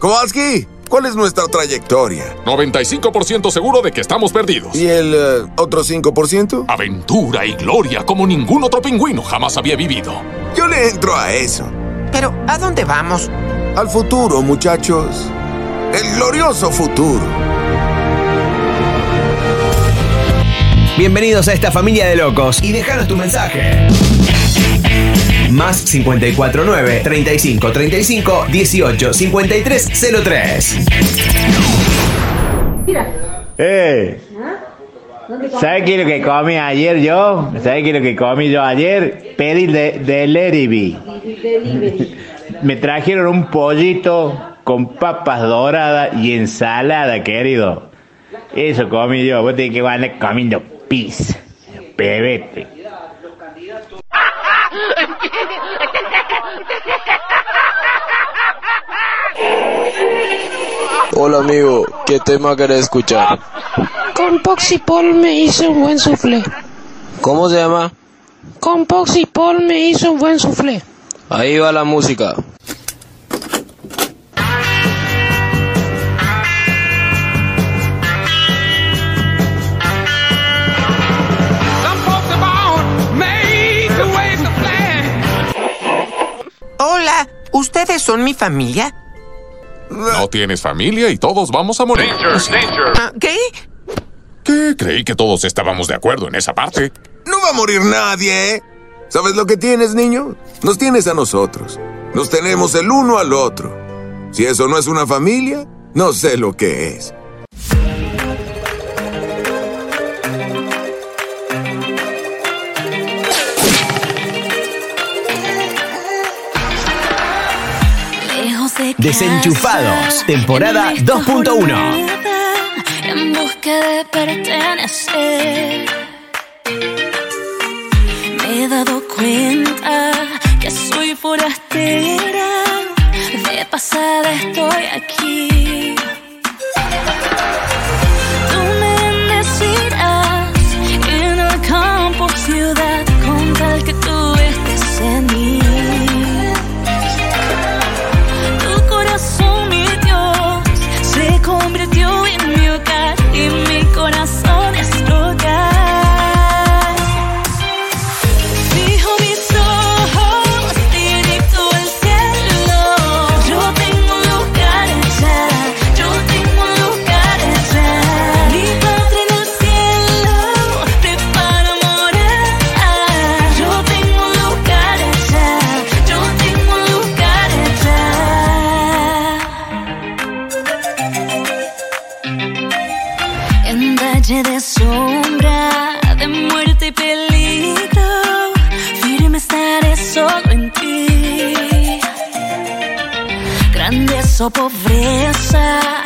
Kowalski, ¿cuál es nuestra trayectoria? 95% seguro de que estamos perdidos. ¿Y el eh, otro 5%? Aventura y gloria como ningún otro pingüino jamás había vivido. Yo le entro a eso. Pero, ¿a dónde vamos? Al futuro, muchachos. El glorioso futuro. Bienvenidos a esta familia de locos y déjanos tu mensaje. Más 549 35 35 18 53 03. ¡Eh! ¿Sabes qué es lo que comí ayer yo? ¿Sabes qué es lo que comí yo ayer? Pedí de, delivery. Me trajeron un pollito con papas doradas y ensalada, querido. Eso comí yo. Vos tenés que andar comiendo pis. Pebete. Hola amigo, ¿qué tema querés escuchar? Con Poxy Paul me hizo un buen soufflé. ¿Cómo se llama? Con Poxy Paul me hizo un buen soufflé. Ahí va la música. Hola, ¿ustedes son mi familia? No tienes familia y todos vamos a morir. Ah, ¿Qué? ¿Qué? Creí que todos estábamos de acuerdo en esa parte. No va a morir nadie, ¿eh? ¿Sabes lo que tienes, niño? Nos tienes a nosotros. Nos tenemos el uno al otro. Si eso no es una familia, no sé lo que es. Desenchufados, temporada 2.1. En busca de pertenecer. Me he dado cuenta que soy forastera. De pasada estoy sou pobreza.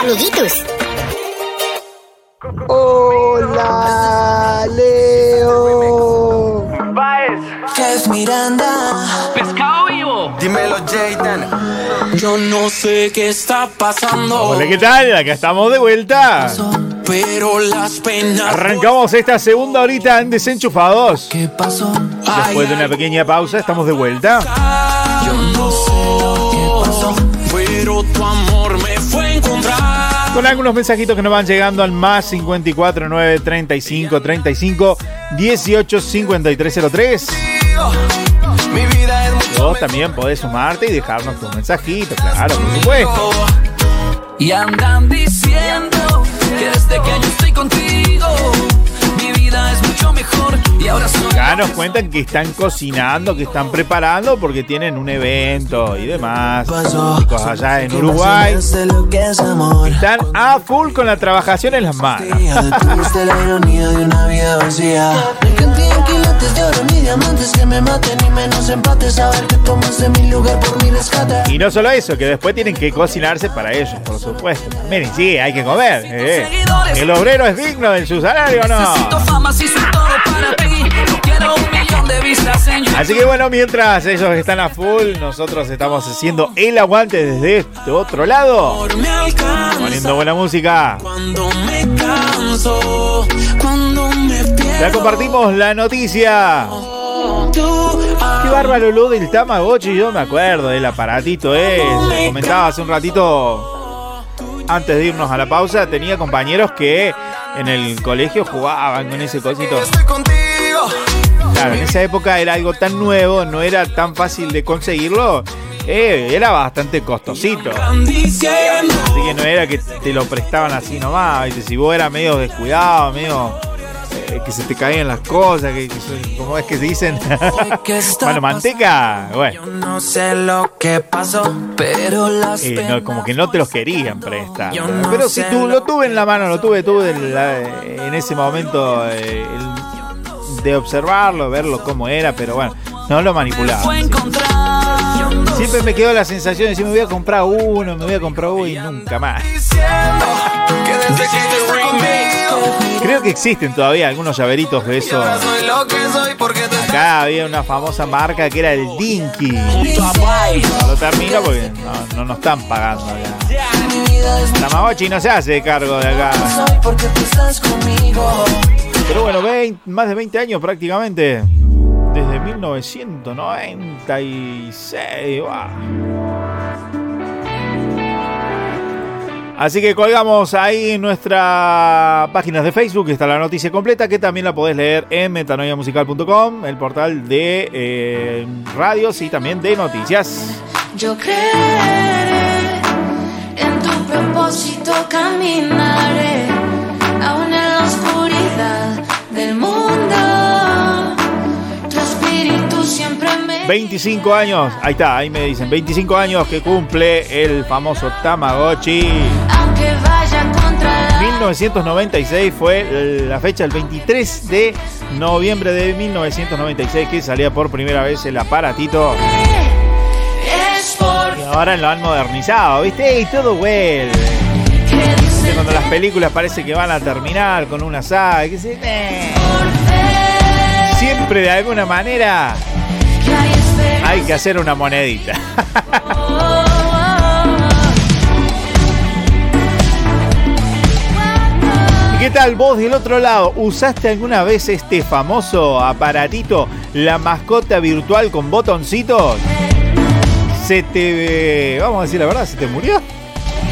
Amiguitos. Hola, Leo. Jeff Miranda. Pescado vivo. Dímelo, Jayden. Yo no sé qué está pasando. Hola, ¿qué tal? Acá estamos de vuelta. Pero las penas. Arrancamos esta segunda horita en Desenchufados. ¿Qué pasó? Después de una pequeña pausa, estamos de vuelta. Con algunos mensajitos que nos van llegando al más 54 9 35 35 18 53 03. Mi vida es mucho Vos también podés sumarte y dejarnos tus mensajitos, claro, por supuesto. Y andan diciendo que desde que yo estoy contigo, mejor. Y ahora soy. Acá nos cuentan que están cocinando, que están preparando porque tienen un evento y demás. Chicos allá en Uruguay están a full con la trabajación en las manos. Detuviste la ironía de una vida vacía. Me encanté en quilates de oro ni diamantes que me maten ni menos empates. Saber que tomaste mi lugar por mi rescate. Y no solo eso, que después tienen que cocinarse para ellos, por supuesto. Miren, sí, hay que comer. eh. El obrero es digno de su salario, ¿o Necesito ¿no? Así que bueno, mientras ellos están a full, nosotros estamos haciendo el aguante desde este otro lado. Poniendo buena música. cuando me canso, cuando me. Ya compartimos la noticia. Qué bárbaro lo del Tamagotchi, yo me acuerdo del aparatito. Les comentaba hace un ratito, antes de irnos a la pausa, tenía compañeros que en el colegio jugaban con ese cosito. Claro, en esa época era algo tan nuevo, no era tan fácil de conseguirlo, eh, era bastante costosito. Así que no era que te lo prestaban así nomás, si vos eras medio descuidado, medio eh, que se te caían las cosas, que, que ¿cómo es que se dicen? Mano manteca, bueno. Yo no sé lo que pasó, pero las Eh, no, como que no te los querían prestar. No Pero si tú lo- tuve en la mano, lo tuve, tuve en, la- en ese momento eh, el- de observarlo, verlo cómo era, pero bueno, no lo manipulaba. Siempre me quedó la sensación de decir me voy a comprar uno, me voy a comprar uno y nunca más. que Creo que existen todavía algunos llaveritos de eso. Acá había una famosa marca que era el Dinky. lo termino porque no, no nos están pagando acá. Tamagotchi no se hace cargo de acá. Pero bueno, 20 más de 20 años prácticamente. Desde 1996. ¡guau! Así que colgamos ahí en nuestra página de Facebook, está la noticia completa, que también la podés leer en metanoiamusical.com, el portal de eh, radios y también de noticias. Yo creeré en tu propósito caminaré, 25 años, ahí está, ahí me dicen, 25 años que cumple el famoso Tamagotchi. aunque vaya contra la 1996 fue la fecha, el 23 de noviembre de 1996, que salía por primera vez el aparatito. Y ahora lo han modernizado, ¿viste? Y todo vuelve. Cuando las películas parece que van a terminar con una saga, que se- siempre de alguna manera hay que hacer una monedita. ¿Y ¿Qué tal vos del otro lado? ¿Usaste alguna vez este famoso aparatito, la mascota virtual con botoncitos? ¿Se te... vamos a decir la verdad, se te murió?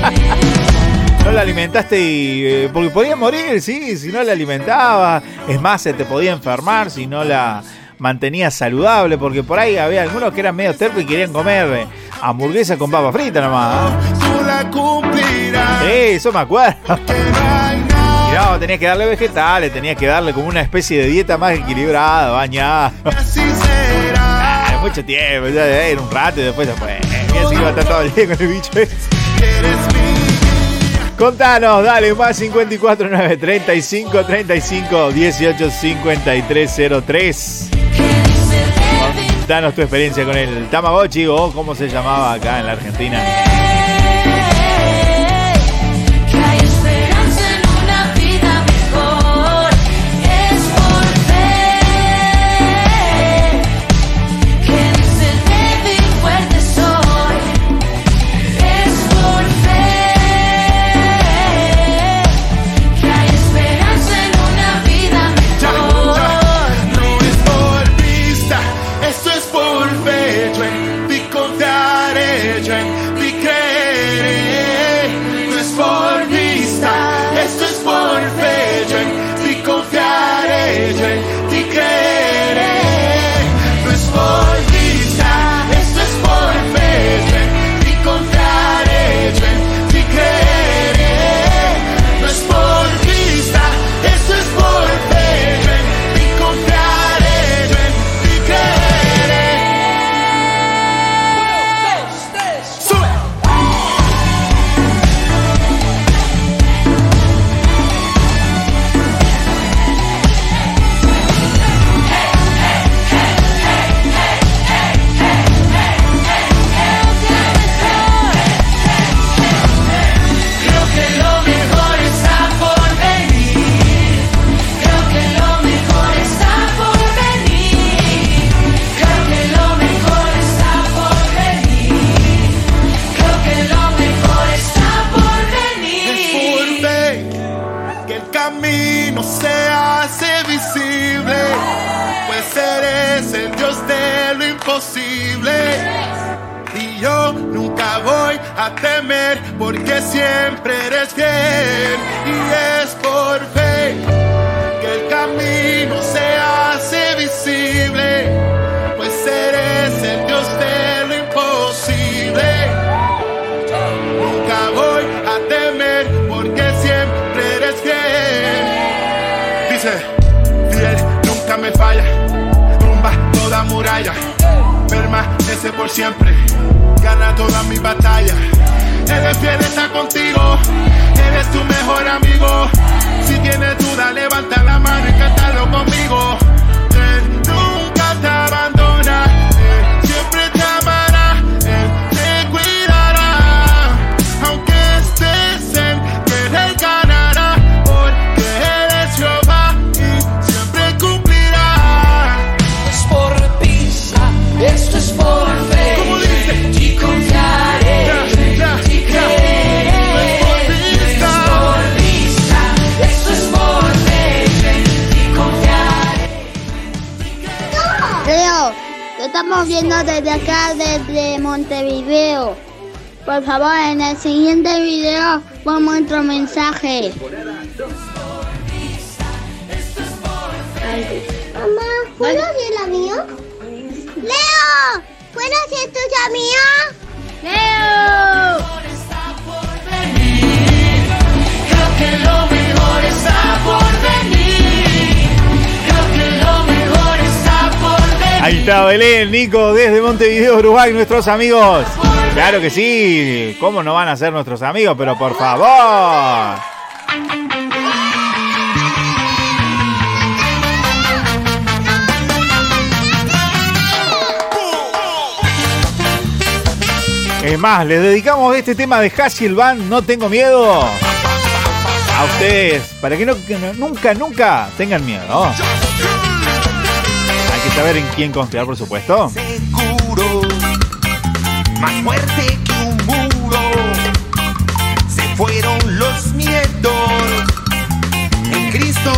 ¿No la alimentaste y... eh, porque podía morir, sí, si no la alimentabas. Es más, se te podía enfermar si no la mantenía saludable, porque por ahí había algunos que eran medio tercos y querían comer eh, hamburguesa con papa frita nomás. Sí, eso eh, me acuerdo. Y no, tenías que darle vegetales, tenías que darle como una especie de dieta más equilibrada, bañada. Ah, mucho tiempo, ya era un rato y después se fue. Mira si iba a estar todo el día con el bicho ese. Contanos, dale, más 54 9 35 35 18 53 03. Contanos tu experiencia con el Tamagotchi o cómo se llamaba acá en la Argentina. falla, tumba toda muralla, permanece por siempre, gana todas mis batallas. Eres fiel, está contigo, eres tu mejor amigo. Si tienes duda, levanta la mano y cántalo conmigo. desde acá, desde Montevideo. Por favor, en el siguiente video vamos otro mensaje. Mamá, ¿puedo ser la mía? ¡Leo! ¿Puedo ser tuya mía? ¡Leo! Mejor está por Ahí está Belén, Nico, desde Montevideo, Uruguay, nuestros amigos. Claro que sí, ¿cómo no van a ser nuestros amigos? Pero por favor. Es más, les dedicamos este tema de Hasselban, No Tengo Miedo. A ustedes, para que nunca, nunca tengan miedo saber en quién confiar, por supuesto. Seguro, más fuerte que un muro. Se fueron los miedos. En Cristo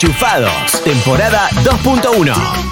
Desenchufados, temporada 2.1.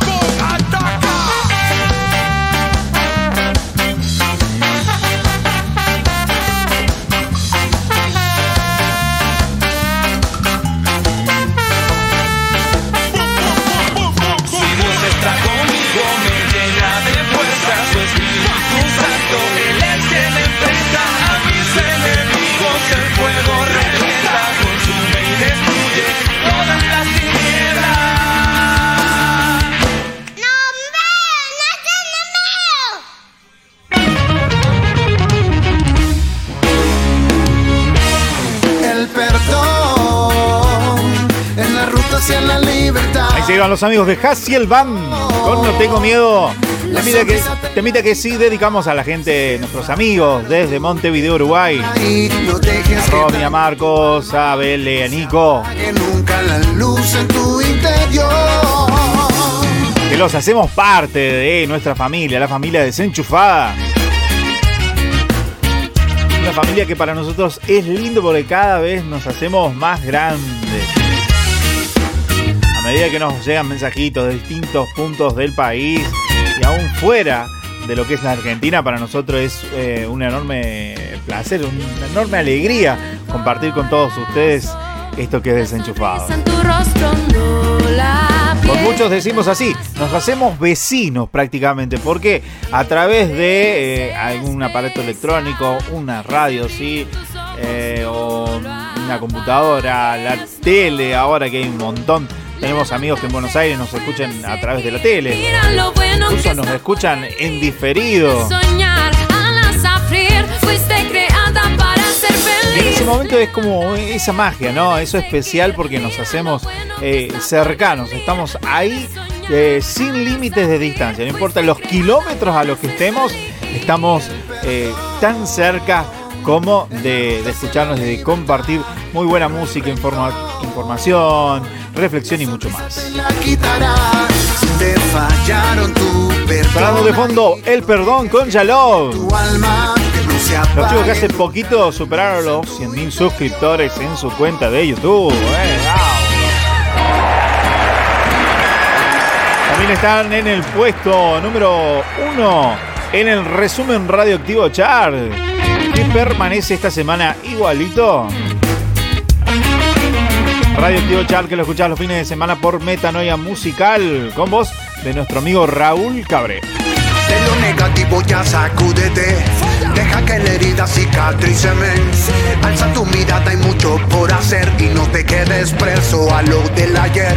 se los amigos de Hassiel Band con No Tengo Miedo. Temita que, temita que sí dedicamos a la gente, nuestros amigos desde Montevideo, Uruguay. A Marcos, a Bele, Nico. Que los hacemos parte de nuestra familia, la familia desenchufada. Una familia que para nosotros es lindo porque cada vez nos hacemos más grandes. Medida que nos llegan mensajitos de distintos puntos del país y aún fuera de lo que es la Argentina, para nosotros es eh, un enorme placer, una enorme alegría compartir con todos ustedes esto que es desenchufado. Con muchos decimos así, nos hacemos vecinos prácticamente, porque a través de eh, algún aparato electrónico, una radio, sí, eh, o una computadora, la tele, ahora que hay un montón. Tenemos amigos que en Buenos Aires nos escuchan a través de la tele. Incluso nos escuchan en diferido. Y en ese momento es como esa magia, ¿no? Eso especial porque nos hacemos eh, cercanos, estamos ahí eh, sin límites de distancia, no importa los kilómetros a los que estemos, estamos eh, tan cerca como de, de escucharnos y de compartir muy buena música, informa- información, reflexión y mucho más. Sonando de fondo, el perdón con se Los chicos que hace poquito superaron los 100.000 suscriptores en su cuenta de YouTube. eh, wow. También están en el puesto número uno en el resumen radioactivo chart. Que permanece esta semana igualito. Radioactivo Chart que lo escuchás los fines de semana por Metanoia Musical. Con voz de nuestro amigo Raúl Cabré. De lo negativo ya sacúdete. Deja que la herida cicatrice, men. Alza tu mirada, hay mucho por hacer y no te quedes preso a lo del ayer.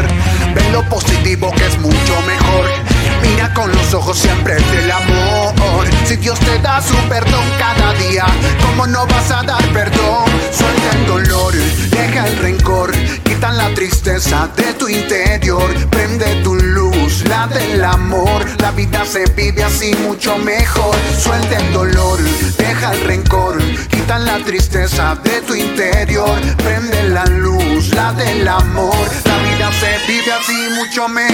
Ve lo positivo que es mucho mejor. Mira con los ojos siempre del amor. Si Dios te da su perdón cada día, ¿cómo no vas a dar perdón? Suelta el dolor, deja el rencor, quita la tristeza de tu interior. Prende tu luz, la del amor. La vida se vive así mucho mejor. Suelta el dolor, deja el rencor, quita la tristeza de tu interior. Prende la luz, la del amor. Se vive así mucho mejor.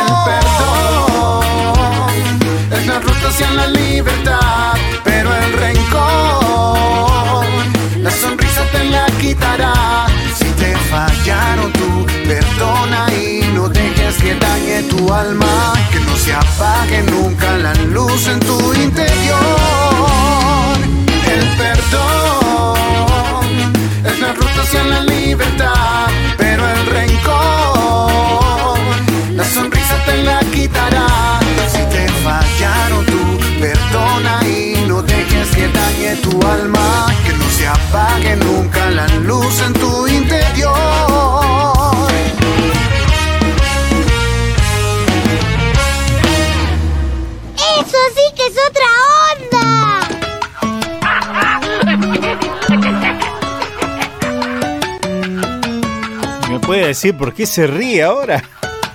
El perdón es la ruta hacia la libertad, pero el rencor, la sonrisa te la quitará. Si te fallaron tú, perdona y no dejes que dañe tu alma, que no se apague nunca la luz en tu interior. El perdón la ruta hacia la libertad, pero el rencor, la sonrisa te la quitará. Si te fallaron tú, perdona y no dejes que dañe tu alma, que decir por qué se ríe ahora?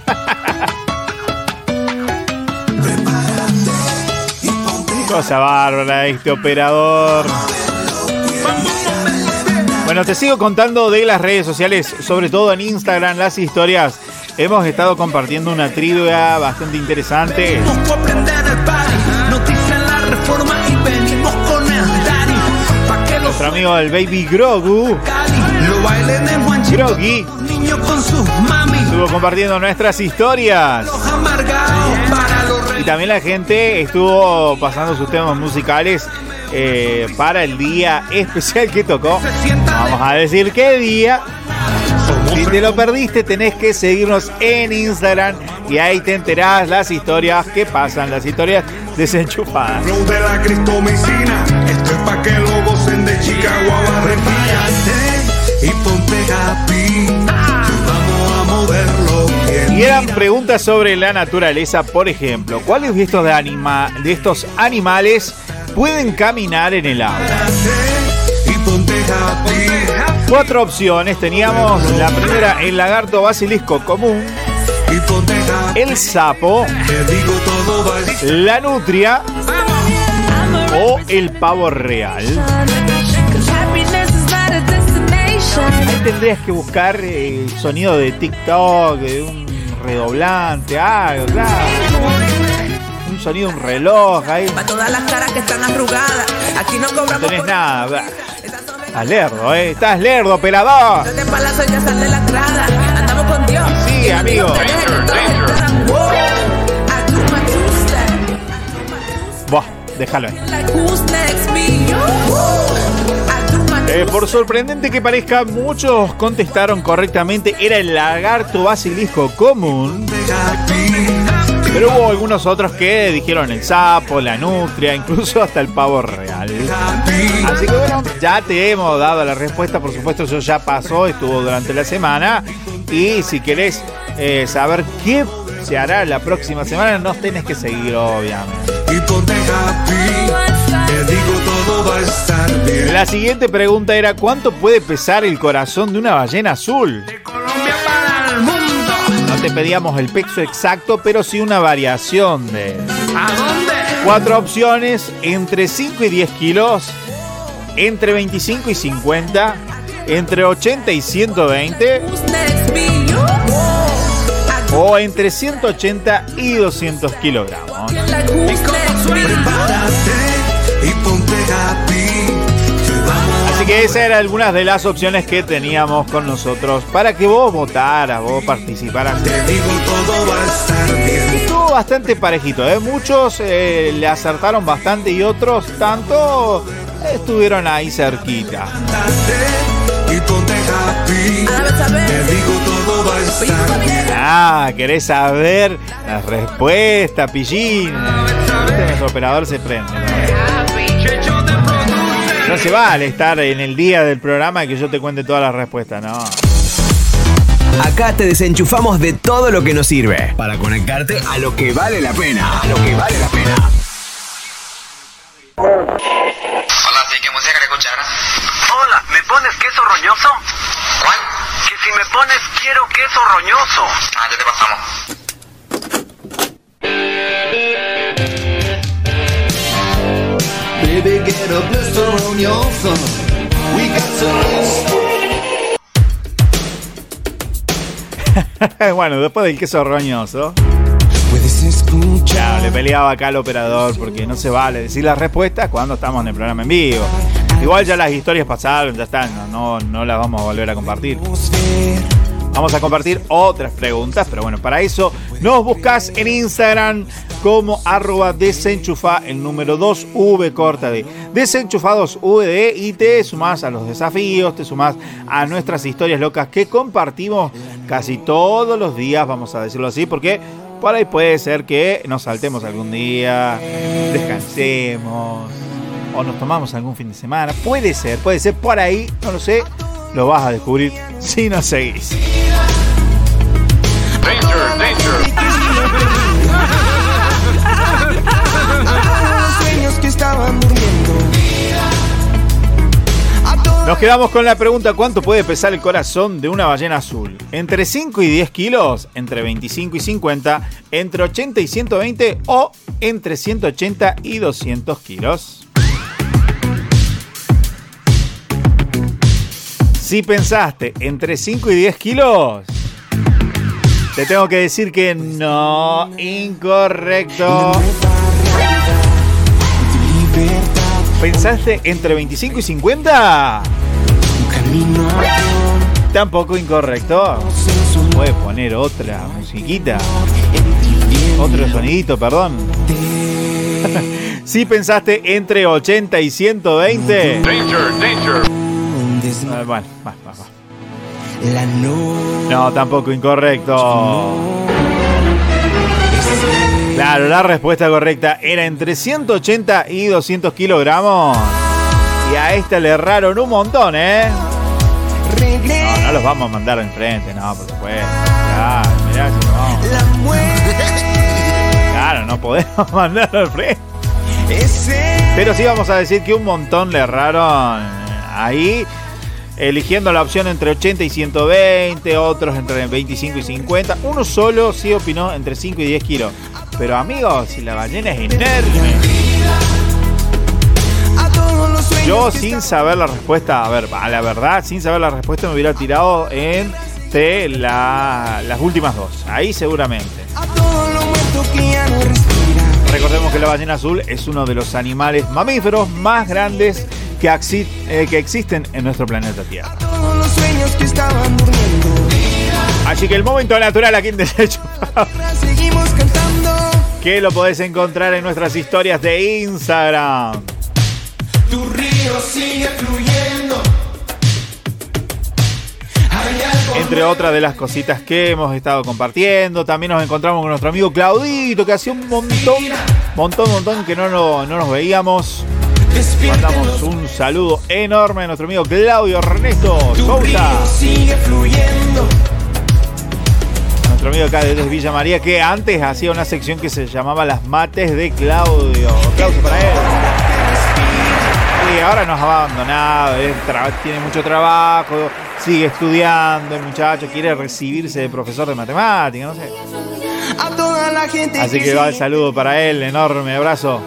Cosa bárbara este operador. Bueno, te sigo contando de las redes sociales, sobre todo en Instagram, las historias. Hemos estado compartiendo una trivia bastante interesante. Nuestro amigo el Baby Grogu, lo con sus mami. estuvo compartiendo nuestras historias. Amargados para los Y también la gente estuvo pasando sus temas musicales eh, para el día especial que tocó. Vamos a decir qué día. Si te lo perdiste, tenés que seguirnos en Instagram y ahí te enterás las historias que pasan, las historias desenchufadas. De la cristomicina. Esto es pa' que lo gocen de Chicago a Barranquilla. Y ponte happy. Y eran preguntas sobre la naturaleza, por ejemplo, ¿cuáles de estos, de anima- de estos animales pueden caminar en el agua? Cuatro opciones teníamos. La primera, el lagarto basilisco común. El sapo. La nutria. O el pavo real. Tendrías que buscar el sonido de TikTok, de un redoblante, algo, claro. Un sonido, un reloj ahí. Para todas las caras que están arrugadas. Aquí no No cobramos tenés nada. Estás lerdo, eh. Estás lerdo, pelador. de palazo ya sal de la grada. Andamos con Dios. Sí, amigo. Buah, déjalo ahí. Eh, por sorprendente que parezca, muchos contestaron correctamente. Era el lagarto basilisco común. Pero hubo algunos otros que dijeron el sapo, la nutria, incluso hasta el pavo real. Así que bueno, ya te hemos dado la respuesta. Por supuesto, eso ya pasó, estuvo durante la semana. Y si querés eh, saber qué se hará la próxima semana, nos tenés que seguir, obviamente. y happy. Te digo todo va a estar bien. La siguiente pregunta era: ¿cuánto puede pesar el corazón de una ballena azul? Colombia para el mundo. No te pedíamos el peso exacto, pero sí una variación de ¿A dónde? cuatro opciones: entre 5 y 10 kilos, entre 25 y 50, entre 80 y 120 who's next me? o entre 180 y 200 kilogramos. Así que esas eran algunas de las opciones que teníamos con nosotros para que vos votaras, vos participaras. Te digo todo va a estar bien. Estuvo bastante parejito, ¿eh? muchos eh, le acertaron bastante y otros tanto estuvieron ahí cerquita. Ah, querés saber la respuesta, pillín. Este nuestro operador se prende. ¿no? No se vale estar en el día del programa y que yo te cuente todas las respuestas, no. Acá te desenchufamos de todo lo que nos sirve para conectarte a lo que vale la pena. A lo que vale la pena. Hola, sí, ¿qué música querés escuchar? Hola, ¿me pones queso roñoso? ¿Cuál? Si me pones quiero queso roñoso. Ah, ya te pasamos. Get a blister on your thumb. We got to bueno, después del queso roñoso. Claro, le peleaba acá al operador porque no se vale decir las respuestas cuando estamos en el programa en vivo. Igual ya las historias pasaron, ya están, no, no, no las vamos a volver a compartir. Vamos a compartir otras preguntas, pero bueno, para eso nos buscas en Instagram como arroba desenchufa el número 2 V corta de desenchufados VD y te sumás a los desafíos, te sumás a nuestras historias locas que compartimos casi todos los días, vamos a decirlo así, porque por ahí puede ser que nos saltemos algún día, descansemos o nos tomamos algún fin de semana. Puede ser, puede ser por ahí, no lo sé, lo vas a descubrir si nos seguís. Danger, danger. Nos quedamos con la pregunta ¿cuánto puede pesar el corazón de una ballena azul? ¿Entre 5 y 10 kilos? ¿Entre 25 y 50? ¿Entre 80 y 120? ¿O entre 180 y 200 kilos? Si pensaste entre 5 y 10 kilos, te tengo que decir que no, incorrecto. ¿Pensaste entre 25 y 50? Tampoco incorrecto. Puede poner otra musiquita. Otro sonidito, perdón. Si pensaste entre 80 y 120. Danger, danger. Ah, Bueno, va, va, va. No, tampoco incorrecto. Claro, la respuesta correcta era entre 180 y 200 kilogramos. Y a esta le erraron un montón, ¿eh? No, no los vamos a mandar enfrente, no, por supuesto. Claro, mirá si no vamos. Claro, no podemos mandarlo al frente. Pero sí vamos a decir que un montón le erraron ahí, eligiendo la opción entre 80 y 120, otros entre 25 y 50. Uno solo sí opinó entre 5 y 10 kilos. Pero amigos, si la ballena es enorme. Yo sin saber la respuesta, a ver, a la verdad, sin saber la respuesta me hubiera tirado entre la- las últimas dos. Ahí seguramente. Recordemos que la ballena azul es uno de los animales mamíferos más grandes que, axi- eh, que existen en nuestro planeta Tierra. Así que el momento natural aquí en cantando. que lo podés encontrar en nuestras historias de Instagram. Tu río sigue fluyendo. Entre otras de las cositas que hemos estado compartiendo, también nos encontramos con nuestro amigo Claudito, que hacía un montón, montón, montón que no, no, no nos veíamos. Mandamos un saludo enorme a nuestro amigo Claudio Ernesto Sousa, nuestro amigo acá desde Villa María, que antes hacía una sección que se llamaba Las Mates de Claudio. Aplauso para él. Y ahora nos ha abandonado, tiene mucho trabajo, sigue estudiando, el muchacho quiere recibirse de profesor de matemáticas, no sé. Así que va el saludo para él, enorme abrazo.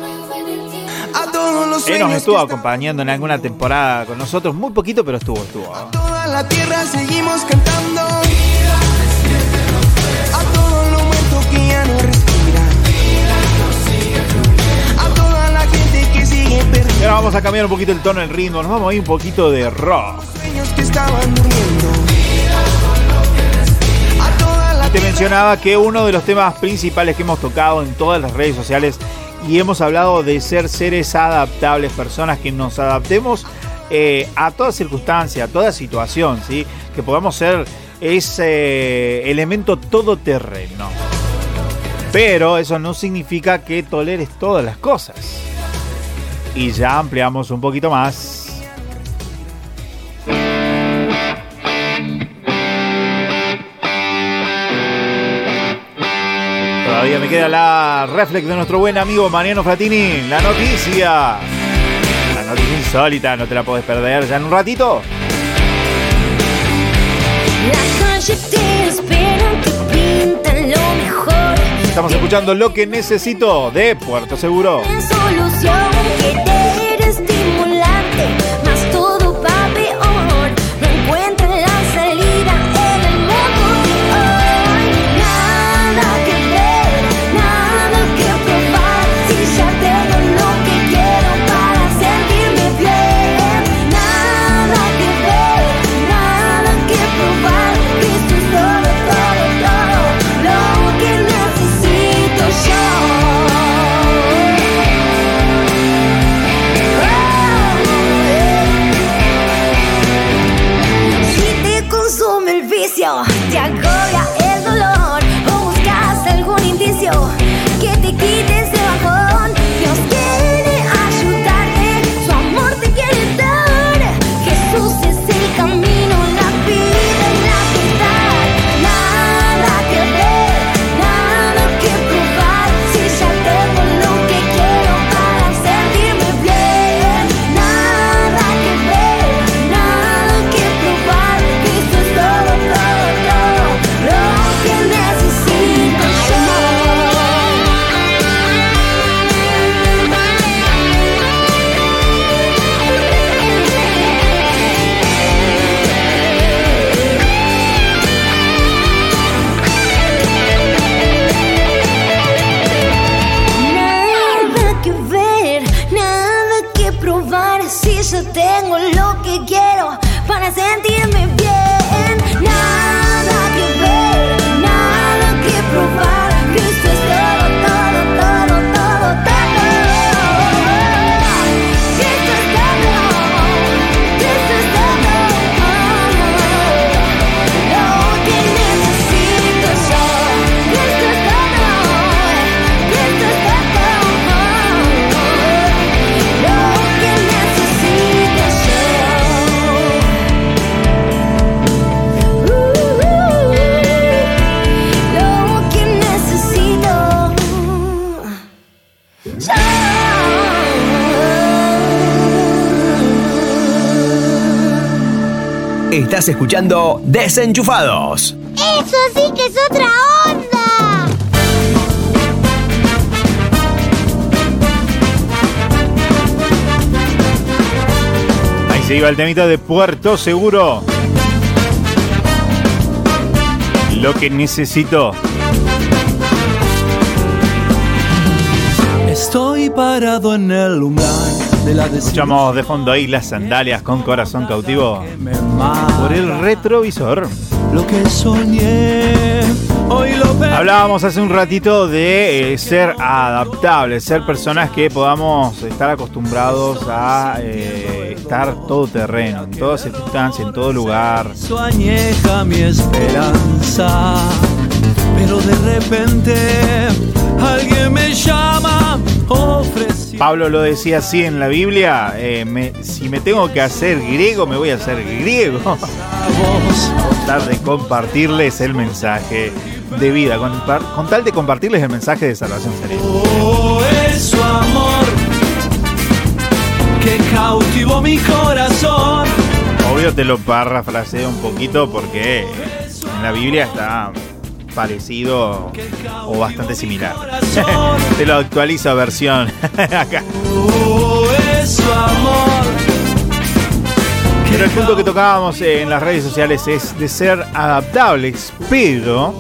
A todos los Él nos estuvo acompañando en alguna temporada con nosotros, muy poquito, pero estuvo, estuvo. toda la tierra seguimos cantando. A todo lo muerto que ya no respira. A toda la gente que sigue. Y ahora vamos a cambiar un poquito el tono, el ritmo, nos vamos a ir un poquito de rock. Sueños que estaban durmiendo. Te mencionaba que uno de los temas principales que hemos tocado en todas las redes sociales y hemos hablado de ser seres adaptables, personas que nos adaptemos eh, a toda circunstancia, a toda situación, ¿sí? que podamos ser ese elemento todoterreno. Pero eso no significa que toleres todas las cosas. Y ya ampliamos un poquito más. Todavía me queda la reflex de nuestro buen amigo Mariano Fratini. La noticia. La noticia insólita, no te la podés perder ya en un ratito. Estamos escuchando lo que necesito de Puerto Seguro. Estás escuchando Desenchufados. Eso sí que es otra onda. Ahí se iba el temita de Puerto Seguro. Lo que necesito. Estoy parado en el umbral de la Escuchamos de fondo ahí las sandalias con corazón cautivo por el retrovisor. Lo que soñé, hoy lo veo. Hablábamos hace un ratito de eh, ser adaptables, ser personas que podamos estar acostumbrados a eh, estar todo terreno, en toda circunstancia, en todo lugar. añeja mi esperanza, pero de repente alguien me llama, ofrece. Pablo lo decía así en la Biblia, eh, me- si me tengo que hacer griego, me voy a hacer griego. Tal de compartirles el mensaje de vida, con, tal de compartirles el mensaje de salvación serena. Oh, es su amor que cautivó mi corazón. Obvio te lo parafraseo un poquito porque en la Biblia está parecido o bastante similar. te lo actualizo versión acá. Pero el punto que tocábamos en las redes sociales es de ser adaptables, pero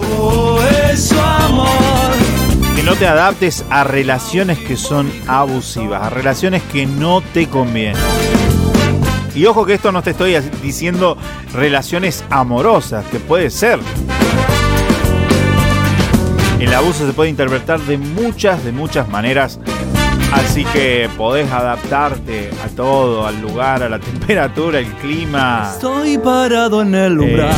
que no te adaptes a relaciones que son abusivas, a relaciones que no te convienen. Y ojo que esto no te estoy diciendo relaciones amorosas, que puede ser. El abuso se puede interpretar de muchas, de muchas maneras. Así que podés adaptarte a todo, al lugar, a la temperatura, el clima, Estoy parado en el umbral.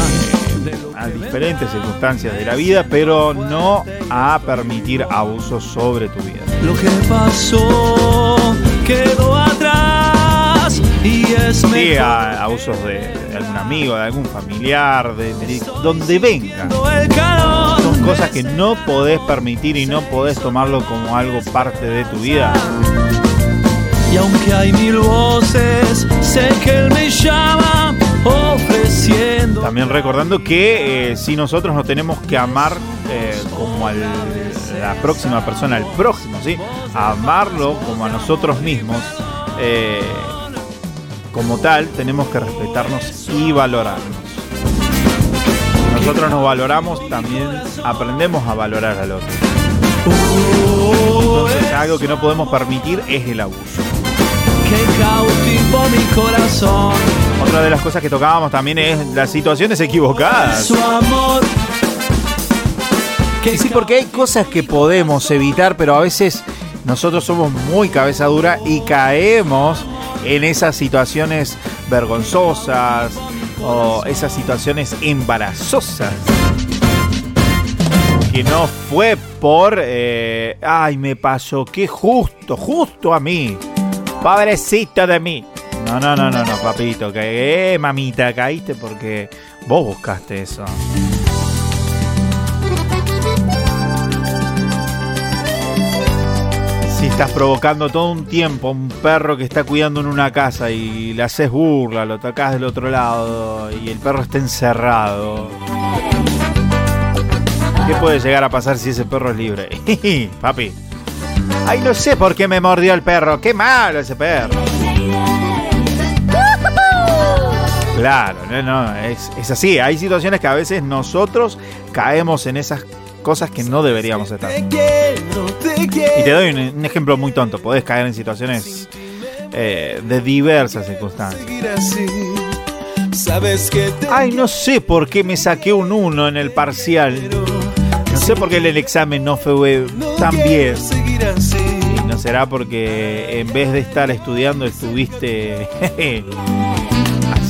a diferentes circunstancias de la vida, pero no a permitir abusos sobre tu vida. Lo que pasó quedó atrás y es Sí, a abusos de, de algún amigo, de algún familiar, de, de donde venga. el calor. Cosas que no podés permitir y no podés tomarlo como algo parte de tu vida. Y aunque hay mil voces, sé que él me llama ofreciendo. También recordando que eh, si nosotros no tenemos que amar eh, como al la próxima persona, al próximo, ¿sí? A amarlo como a nosotros mismos. eh, como tal, tenemos que respetarnos y valorarnos. Nosotros nos valoramos, también aprendemos a valorar al otro. Entonces, algo que no podemos permitir es el abuso. Mi corazón. Otra de las cosas que tocábamos también es las situaciones equivocadas. Su amor. Sí, porque hay cosas que podemos evitar, pero a veces nosotros somos muy cabeza dura y caemos en esas situaciones vergonzosas o esas situaciones embarazosas. Que no fue por, eh, ay, me pasó, qué justo, justo a mí. Pobrecito de mí. No, no, no, no, no, papito, que, eh, mamita, caíste porque vos buscaste eso. Estás provocando todo un tiempo un perro que está cuidando en una casa y le haces burla, lo tocas del otro lado y el perro está encerrado. ¿Qué puede llegar a pasar si ese perro es libre? Papi. Ay, no sé por qué me mordió el perro. Qué malo ese perro. Claro, no, no, es, es así. Hay situaciones que a veces nosotros caemos en esas cosas que no deberíamos estar. Y te doy un, un ejemplo muy tonto. Podés caer en situaciones eh, de diversas circunstancias. Ay, no sé por qué me saqué un 1 en el parcial. No sé por qué el examen no fue tan bien. Y no será porque en vez de estar estudiando estuviste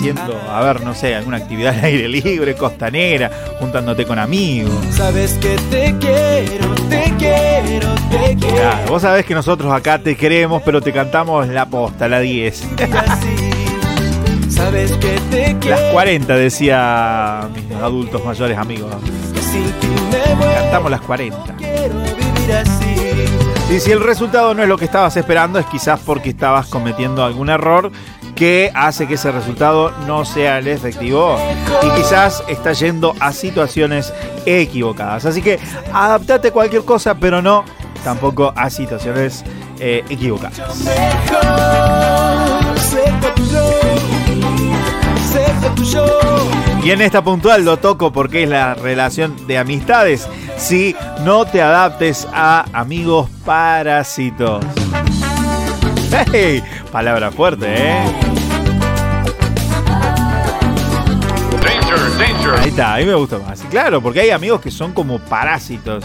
haciendo, a ver, no sé, alguna actividad al aire libre, costanera, juntándote con amigos. Sabes que te quiero, te quiero, te quiero. Claro, vos sabés que nosotros acá te queremos, pero te cantamos la posta, la 10. Sabes que te quiero. Las 40, decía mis adultos mayores amigos. Cantamos las 40. Quiero vivir así. Y si el resultado no es lo que estabas esperando, es quizás porque estabas cometiendo algún error que hace que ese resultado no sea el efectivo y quizás está yendo a situaciones equivocadas. Así que adaptate a cualquier cosa, pero no tampoco a situaciones eh, equivocadas. Y en esta puntual lo toco porque es la relación de amistades. Si no te adaptes a amigos parásitos. ¡Hey! Palabra fuerte, ¿eh? Ahí está, a mí me gusta más. Claro, porque hay amigos que son como parásitos.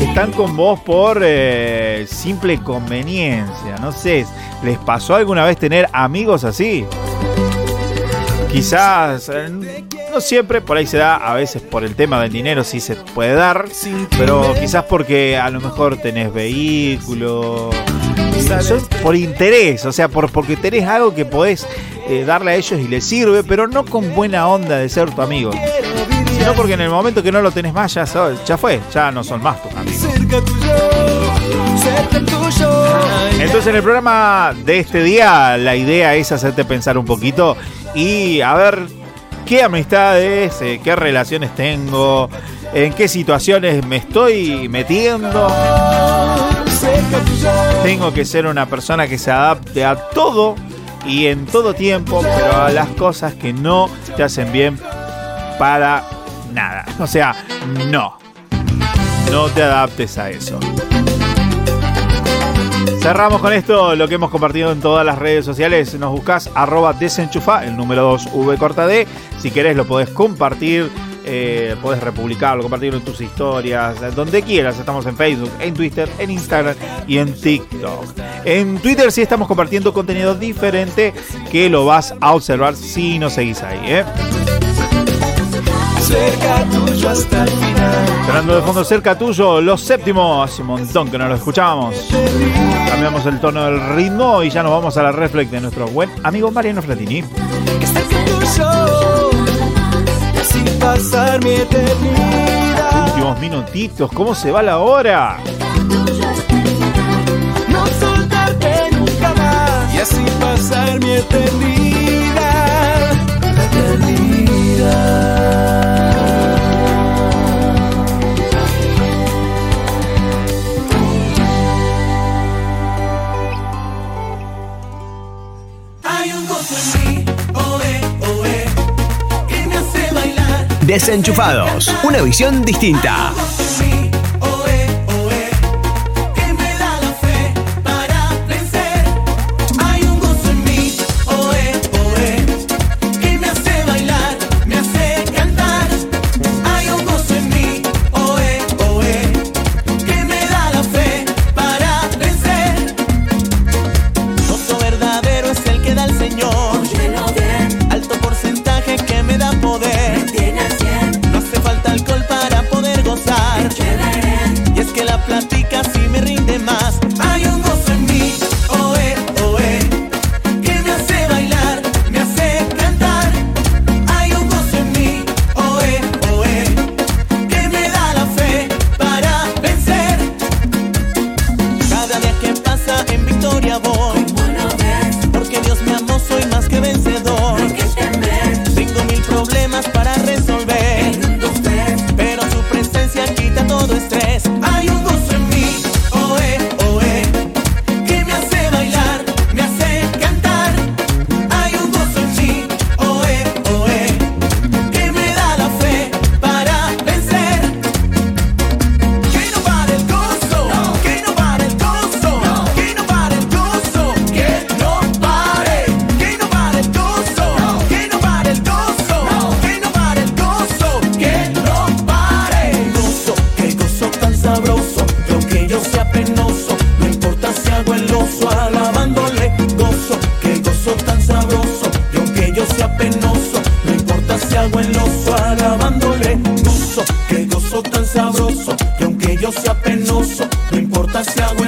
Están con vos por eh, simple conveniencia. No sé, ¿les pasó alguna vez tener amigos así? Quizás, eh, no siempre, por ahí se da, a veces por el tema del dinero sí se puede dar, pero quizás porque a lo mejor tenés vehículo, eh, por interés, o sea, por, porque tenés algo que podés eh, darle a ellos y les sirve, pero no con buena onda de ser tu amigo, sino porque en el momento que no lo tenés más ya, sabes, ya fue, ya no son más tus amigos. Entonces en el programa de este día la idea es hacerte pensar un poquito y a ver qué amistades, eh, qué relaciones tengo, en qué situaciones me estoy metiendo. Tengo que ser una persona que se adapte a todo y en todo tiempo, pero a las cosas que no te hacen bien para nada. O sea, no. No te adaptes a eso. Cerramos con esto lo que hemos compartido en todas las redes sociales. Nos buscas arroba desenchufa, el número 2 V corta D. Si querés lo podés compartir, eh, podés republicarlo, compartirlo en tus historias, donde quieras. Estamos en Facebook, en Twitter, en Instagram y en TikTok. En Twitter sí estamos compartiendo contenido diferente que lo vas a observar si nos seguís ahí. ¿eh? Cerca tuyo hasta el final. De fondo cerca tuyo, los séptimos. Hace un montón que no lo escuchábamos. Cambiamos el tono del ritmo y ya nos vamos a la reflex de nuestro buen amigo Mariano Fratini. Cerca tuyo pasar mi eternidad. Últimos minutitos, ¿cómo se va la hora? No soltarte nunca más y así pasar mi eternidad. La eternidad. Hay un gozo en mí, oh, eh. Desenchufados, una visión distinta. sea penoso, no importa si hago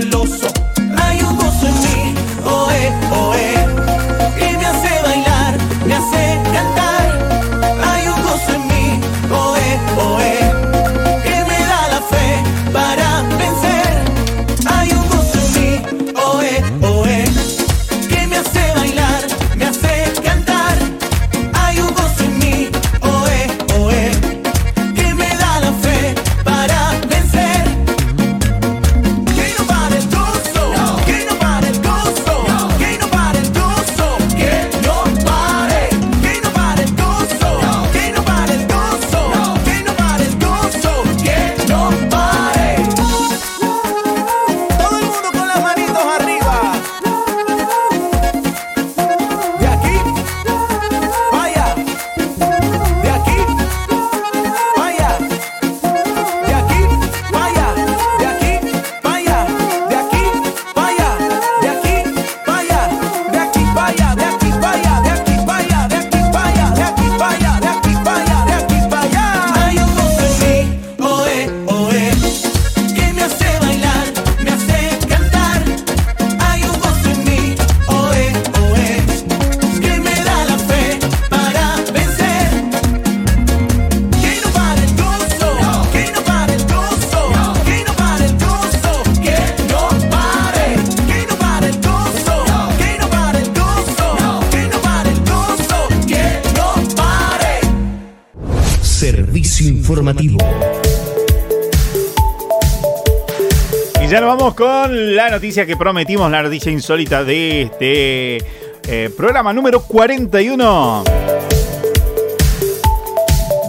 Servicio informativo. Y ya nos vamos con la noticia que prometimos, la noticia insólita de este eh, programa número 41.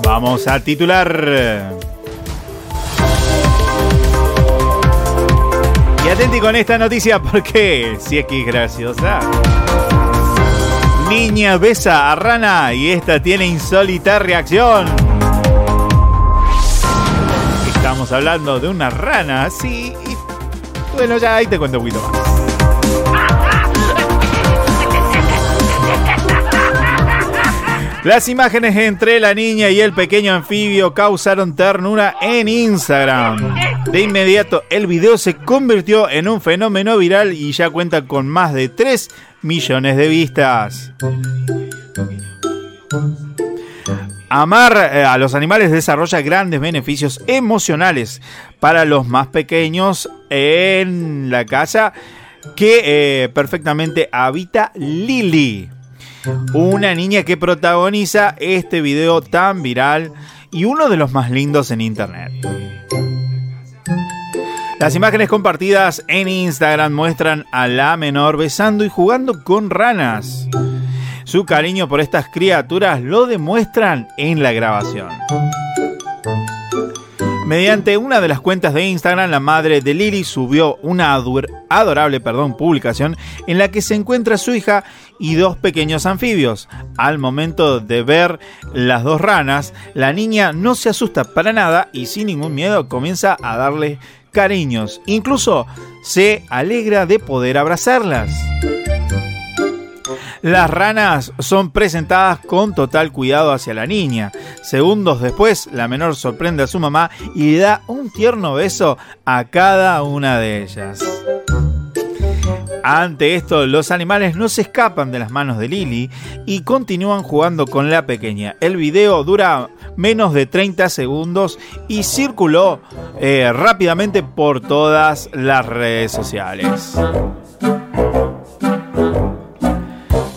Vamos a titular. Y atenti con esta noticia porque si es que es graciosa. Niña besa a rana y esta tiene insólita reacción estábamos hablando de una rana, sí. Y, bueno, ya ahí te cuento un poquito más. Las imágenes entre la niña y el pequeño anfibio causaron ternura en Instagram. De inmediato el video se convirtió en un fenómeno viral y ya cuenta con más de 3 millones de vistas. Amar eh, a los animales desarrolla grandes beneficios emocionales para los más pequeños en la casa que eh, perfectamente habita Lily, una niña que protagoniza este video tan viral y uno de los más lindos en internet. Las imágenes compartidas en Instagram muestran a la menor besando y jugando con ranas. Su cariño por estas criaturas lo demuestran en la grabación. Mediante una de las cuentas de Instagram, la madre de Lily subió una adorable perdón, publicación en la que se encuentra su hija y dos pequeños anfibios. Al momento de ver las dos ranas, la niña no se asusta para nada y sin ningún miedo comienza a darle cariños. Incluso se alegra de poder abrazarlas. Las ranas son presentadas con total cuidado hacia la niña. Segundos después, la menor sorprende a su mamá y le da un tierno beso a cada una de ellas. Ante esto, los animales no se escapan de las manos de Lily y continúan jugando con la pequeña. El video dura menos de 30 segundos y circuló eh, rápidamente por todas las redes sociales.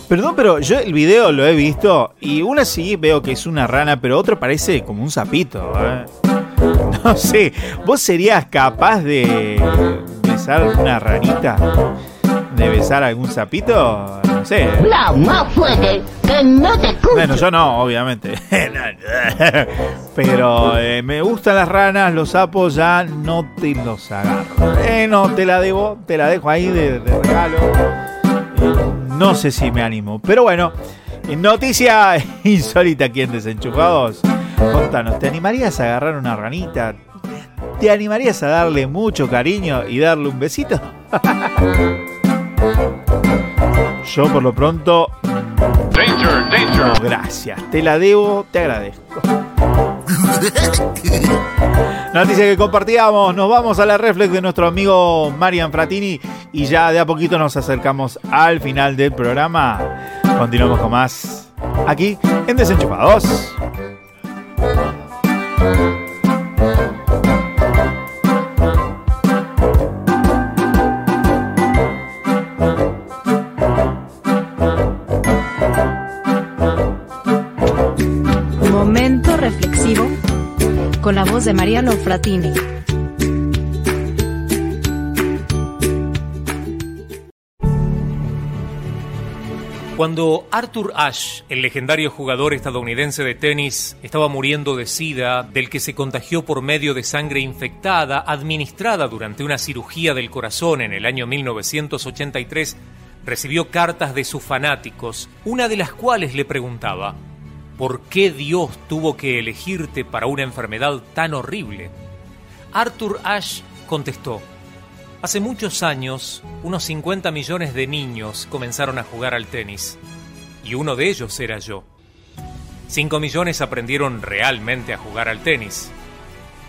Perdón, pero yo el video lo he visto y una sí veo que es una rana, pero otro parece como un sapito. ¿eh? No sé, ¿vos serías capaz de besar una ranita? ¿De besar algún sapito? No sé. No, más fuerte, que no te escucho. Bueno, yo no, obviamente. Pero eh, me gustan las ranas, los sapos ya no te los agarro. Eh, no, te la debo, te la dejo ahí de, de regalo. No sé si me animo. Pero bueno, noticia insólita aquí en Desenchufados. Contanos, ¿te animarías a agarrar una ranita? ¿Te animarías a darle mucho cariño y darle un besito? Yo por lo pronto... No, gracias. Te la debo, te agradezco. Noticia que compartíamos. Nos vamos a la reflex de nuestro amigo Marian Fratini y ya de a poquito nos acercamos al final del programa. Continuamos con más aquí en Desenchufados. De Mariano Fratini. Cuando Arthur Ashe, el legendario jugador estadounidense de tenis, estaba muriendo de SIDA, del que se contagió por medio de sangre infectada administrada durante una cirugía del corazón en el año 1983, recibió cartas de sus fanáticos, una de las cuales le preguntaba, ¿por qué Dios tuvo que elegirte para una enfermedad tan horrible? Arthur Ashe contestó, Hace muchos años, unos 50 millones de niños comenzaron a jugar al tenis, y uno de ellos era yo. 5 millones aprendieron realmente a jugar al tenis.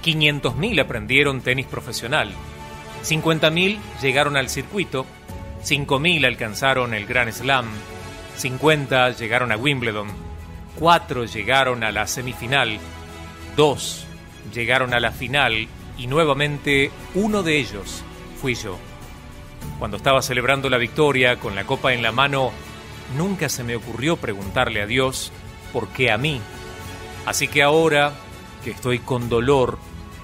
500.000 aprendieron tenis profesional. 50.000 llegaron al circuito. 5.000 alcanzaron el Grand Slam. 50 llegaron a Wimbledon. 4 llegaron a la semifinal. 2 llegaron a la final. Y nuevamente uno de ellos fui yo. Cuando estaba celebrando la victoria con la copa en la mano, nunca se me ocurrió preguntarle a Dios por qué a mí. Así que ahora que estoy con dolor,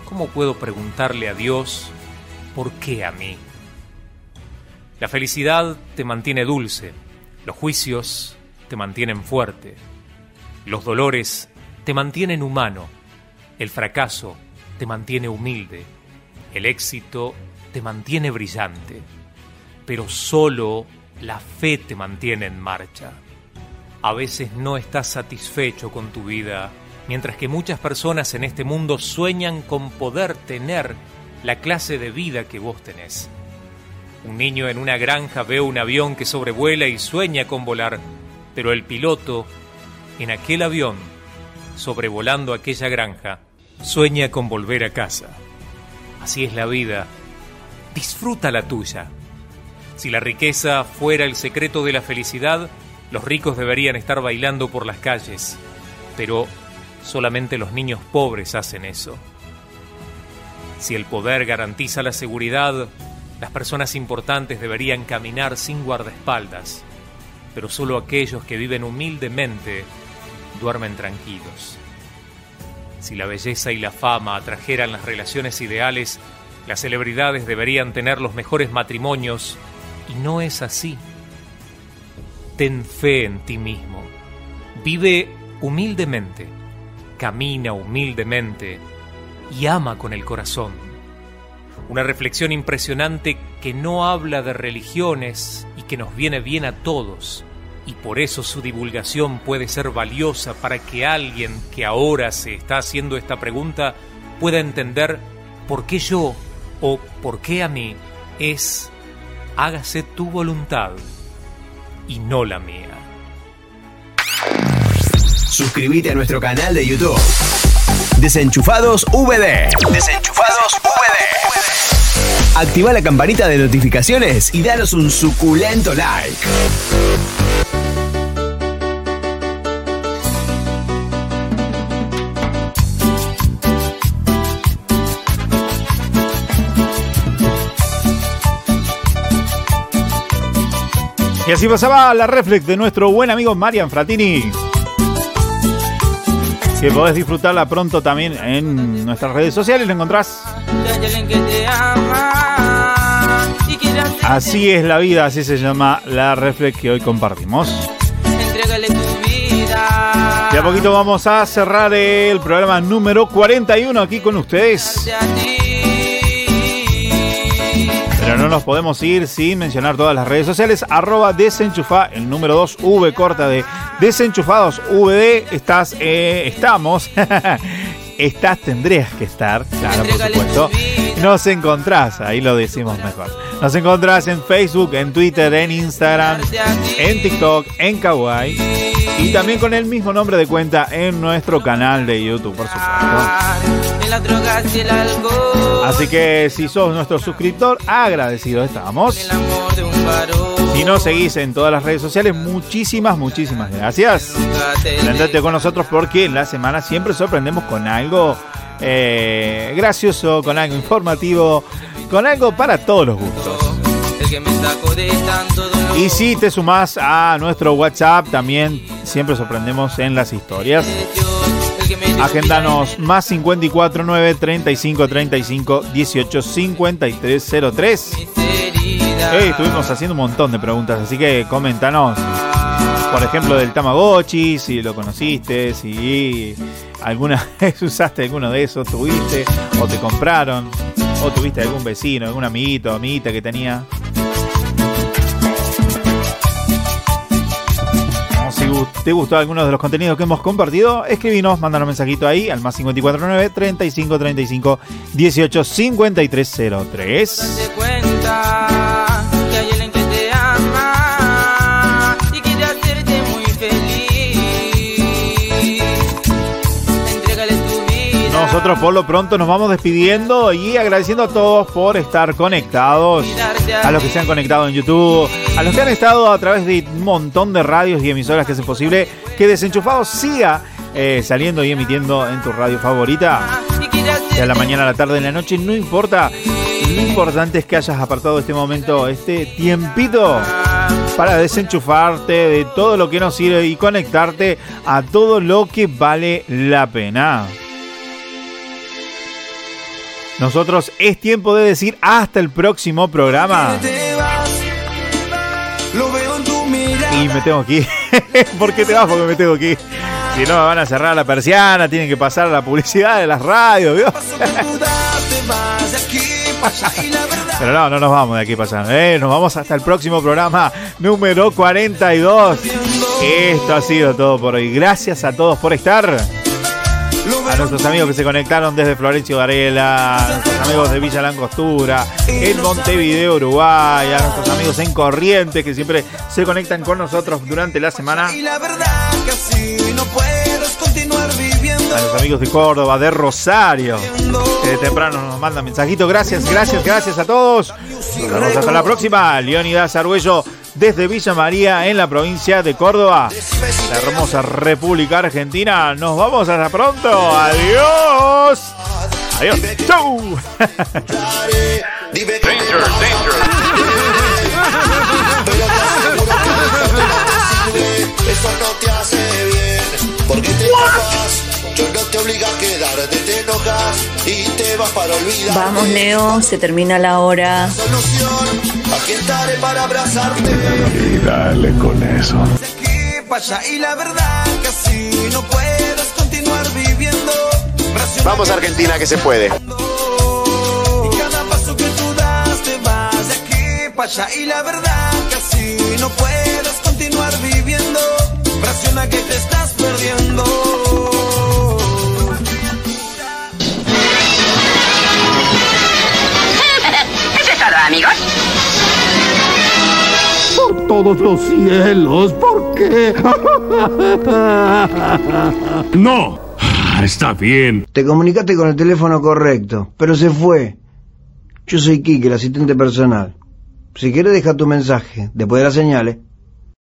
¿cómo puedo preguntarle a Dios por qué a mí? La felicidad te mantiene dulce, los juicios te mantienen fuerte, los dolores te mantienen humano, el fracaso te mantiene humilde, el éxito te mantiene brillante, pero solo la fe te mantiene en marcha. A veces no estás satisfecho con tu vida, mientras que muchas personas en este mundo sueñan con poder tener la clase de vida que vos tenés. Un niño en una granja ve un avión que sobrevuela y sueña con volar, pero el piloto, en aquel avión, sobrevolando aquella granja, sueña con volver a casa. Así es la vida disfruta la tuya. Si la riqueza fuera el secreto de la felicidad, los ricos deberían estar bailando por las calles, pero solamente los niños pobres hacen eso. Si el poder garantiza la seguridad, las personas importantes deberían caminar sin guardaespaldas, pero solo aquellos que viven humildemente duermen tranquilos. Si la belleza y la fama atrajeran las relaciones ideales, las celebridades deberían tener los mejores matrimonios y no es así. ten fe en ti mismo. Vive humildemente, camina humildemente y ama con el corazón. Una reflexión impresionante que no habla de religiones y que nos viene bien a todos, y por eso su divulgación puede ser valiosa para que alguien que ahora se está haciendo esta pregunta pueda entender por qué yo o por qué a mí es hágase tu voluntad y no la mía. Suscríbete a nuestro canal de YouTube. Desenchufados VD. Desenchufados VD. Activa la campanita de notificaciones y danos un suculento like. Y así pasaba la reflex de nuestro buen amigo Marian Fratini. Que podés disfrutarla pronto también en nuestras redes sociales. Lo encontrás. Así es la vida, así se llama la reflex que hoy compartimos. Entrégale tu vida. Y a poquito vamos a cerrar el programa número 41 aquí con ustedes. Pero no nos podemos ir sin mencionar todas las redes sociales. Arroba desenchufa, el número 2, V corta de desenchufados VD. Estás, eh, estamos. Estás, tendrías que estar, claro, por supuesto. Nos encontrás, ahí lo decimos mejor. Nos encontrás en Facebook, en Twitter, en Instagram, en TikTok, en Kawaii. Y también con el mismo nombre de cuenta en nuestro canal de YouTube, por supuesto. Así que si sos nuestro suscriptor, agradecidos estamos. Si nos seguís en todas las redes sociales, muchísimas, muchísimas gracias. Andate con nosotros porque en la semana siempre sorprendemos con algo eh, gracioso, con algo informativo, con algo para todos los gustos. Y si te sumás a nuestro WhatsApp, también siempre sorprendemos en las historias. Agendanos más 54 9 35 35 18 53 03. Hey, estuvimos haciendo un montón de preguntas, así que coméntanos. Por ejemplo, del Tamagotchi, si lo conociste, si alguna vez usaste alguno de esos, tuviste o te compraron, o tuviste algún vecino, algún amiguito, amiguita que tenía. Te gustó alguno de los contenidos que hemos compartido, escribinos, mandanos un mensajito ahí al más 549 35 35 18 53 Por lo pronto nos vamos despidiendo y agradeciendo a todos por estar conectados, a los que se han conectado en YouTube, a los que han estado a través de un montón de radios y emisoras que hacen posible que Desenchufados siga eh, saliendo y emitiendo en tu radio favorita. De la mañana a la tarde, en la noche, no importa. Lo importante es que hayas apartado este momento, este tiempito para desenchufarte de todo lo que nos sirve y conectarte a todo lo que vale la pena. Nosotros es tiempo de decir hasta el próximo programa. Y me tengo ir. ¿Por qué te vas? Porque me tengo ir. Si no, me van a cerrar la persiana, tienen que pasar la publicidad de las radios. aquí verdad. Pero no, no nos vamos de aquí pasando. ¿eh? Nos vamos hasta el próximo programa número 42. Esto ha sido todo por hoy. Gracias a todos por estar. A nuestros amigos que se conectaron desde Florencio Varela, a nuestros amigos de Villa Langostura, en Montevideo, Uruguay, a nuestros amigos en Corrientes que siempre se conectan con nosotros durante la semana. Y la verdad que así no puedes continuar viviendo. a los amigos de Córdoba, de Rosario, que de temprano nos mandan mensajitos. Gracias, gracias, gracias a todos. Nos vemos hasta la próxima. Leonidas Arguello desde Villa María en la provincia de Córdoba, la hermosa República Argentina. Nos vamos hasta pronto. Adiós. Adiós. Chau. Eso no te hace bien, porque te pruebas para olvidar. Vamos, Leo, se termina la hora. Aquí estaré para abrazarte. Y dale con eso. ¿Qué pasa? Y la verdad que así no puedes continuar viviendo. Vamos Argentina, que se puede. Y cada paso que tú das te vas de aquí para allá. Y la verdad que así no puedes continuar viviendo. Presiona que te estás perdiendo. Amigos. Por todos los cielos, ¿por qué? No. Está bien. Te comunicaste con el teléfono correcto, pero se fue. Yo soy Kike, el asistente personal. Si quieres, deja tu mensaje. Después de las señales.